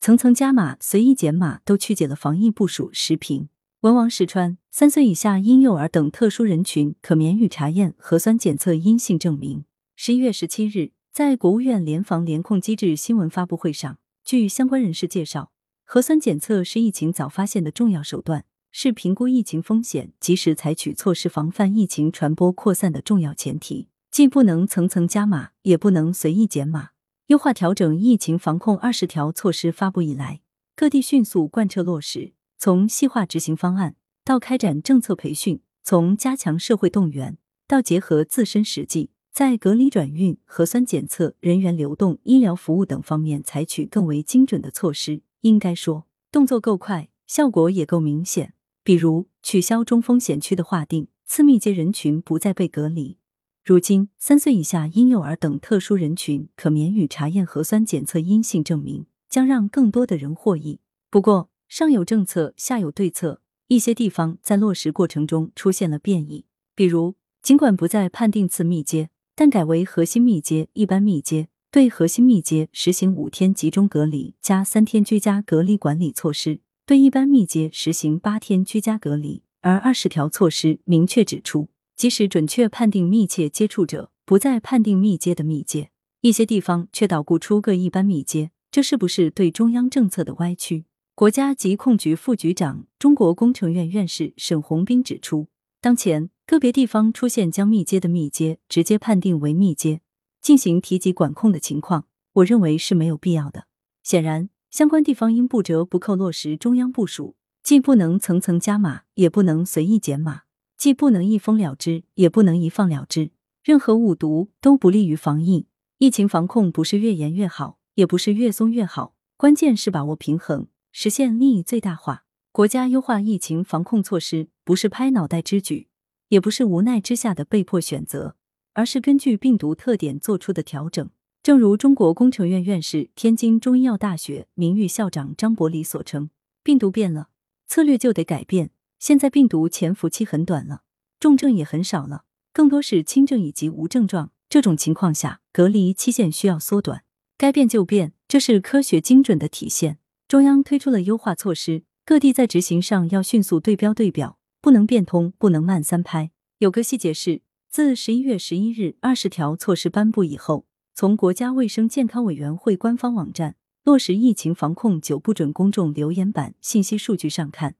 层层加码、随意减码都曲解了防疫部署。时评：文王石川，三岁以下婴幼儿等特殊人群可免予查验核酸检测阴性证明。十一月十七日，在国务院联防联控机制新闻发布会上，据相关人士介绍，核酸检测是疫情早发现的重要手段，是评估疫情风险、及时采取措施防范疫情传播扩散的重要前提。既不能层层加码，也不能随意减码。优化调整疫情防控二十条措施发布以来，各地迅速贯彻落实，从细化执行方案到开展政策培训，从加强社会动员到结合自身实际，在隔离转运、核酸检测、人员流动、医疗服务等方面采取更为精准的措施。应该说，动作够快，效果也够明显。比如取消中风险区的划定，次密接人群不再被隔离。如今，三岁以下婴幼儿等特殊人群可免予查验核酸检测阴性证明，将让更多的人获益。不过，上有政策，下有对策，一些地方在落实过程中出现了变异。比如，尽管不再判定次密接，但改为核心密接、一般密接，对核心密接实行五天集中隔离加三天居家隔离管理措施，对一般密接实行八天居家隔离。而二十条措施明确指出。即使准确判定密切接触者，不再判定密接的密接，一些地方却捣鼓出个一般密接，这是不是对中央政策的歪曲？国家疾控局副局长、中国工程院院士沈宏斌指出，当前个别地方出现将密接的密接直接判定为密接，进行提及管控的情况，我认为是没有必要的。显然，相关地方应不折不扣落实中央部署，既不能层层加码，也不能随意减码。既不能一封了之，也不能一放了之，任何误读都不利于防疫。疫情防控不是越严越好，也不是越松越好，关键是把握平衡，实现利益最大化。国家优化疫情防控措施，不是拍脑袋之举，也不是无奈之下的被迫选择，而是根据病毒特点做出的调整。正如中国工程院院士、天津中医药大学名誉校长张伯礼所称：“病毒变了，策略就得改变。”现在病毒潜伏期很短了，重症也很少了，更多是轻症以及无症状。这种情况下，隔离期限需要缩短，该变就变，这是科学精准的体现。中央推出了优化措施，各地在执行上要迅速对标对表，不能变通，不能慢三拍。有个细节是，自十一月十一日二十条措施颁布以后，从国家卫生健康委员会官方网站落实疫情防控九不准公众留言板信息数据上看。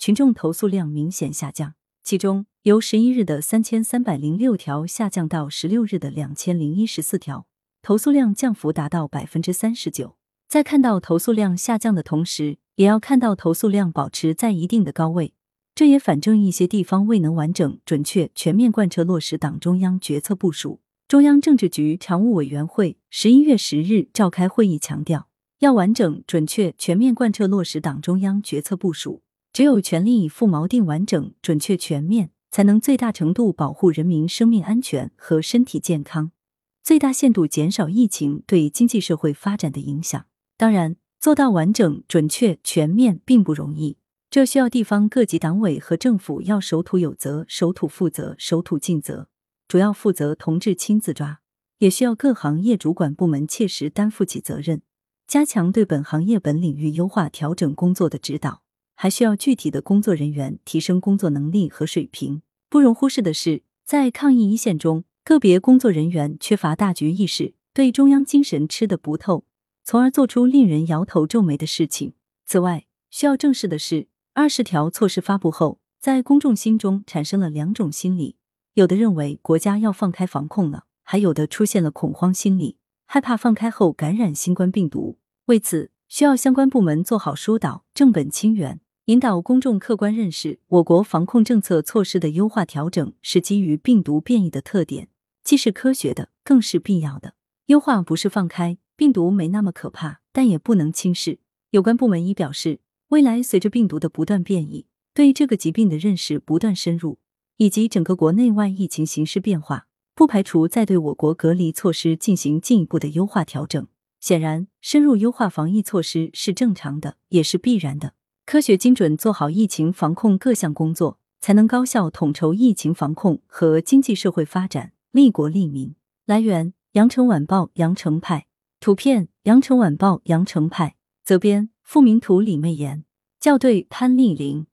群众投诉量明显下降，其中由十一日的三千三百零六条下降到十六日的两千零一十四条，投诉量降幅达到百分之三十九。在看到投诉量下降的同时，也要看到投诉量保持在一定的高位，这也反证一些地方未能完整、准确、全面贯彻落实党中央决策部署。中央政治局常务委员会十一月十日召开会议强调，要完整、准确、全面贯彻落实党中央决策部署。只有全力以赴锚定完整、准确、全面，才能最大程度保护人民生命安全和身体健康，最大限度减少疫情对经济社会发展的影响。当然，做到完整、准确、全面并不容易，这需要地方各级党委和政府要守土有责、守土负责、守土尽责，主要负责同志亲自抓；也需要各行业主管部门切实担负起责任，加强对本行业本领域优化调整工作的指导。还需要具体的工作人员提升工作能力和水平。不容忽视的是，在抗疫一线中，个别工作人员缺乏大局意识，对中央精神吃得不透，从而做出令人摇头皱眉的事情。此外，需要正视的是，二十条措施发布后，在公众心中产生了两种心理：有的认为国家要放开防控了，还有的出现了恐慌心理，害怕放开后感染新冠病毒。为此，需要相关部门做好疏导，正本清源。引导公众客观认识，我国防控政策措施的优化调整是基于病毒变异的特点，既是科学的，更是必要的。优化不是放开病毒没那么可怕，但也不能轻视。有关部门已表示，未来随着病毒的不断变异，对这个疾病的认识不断深入，以及整个国内外疫情形势变化，不排除再对我国隔离措施进行进一步的优化调整。显然，深入优化防疫措施是正常的，也是必然的。科学精准做好疫情防控各项工作，才能高效统筹疫情防控和经济社会发展，利国利民。来源：羊城晚报羊城派，图片：羊城晚报羊城派。责编：付明图，李媚妍，校对：潘丽玲。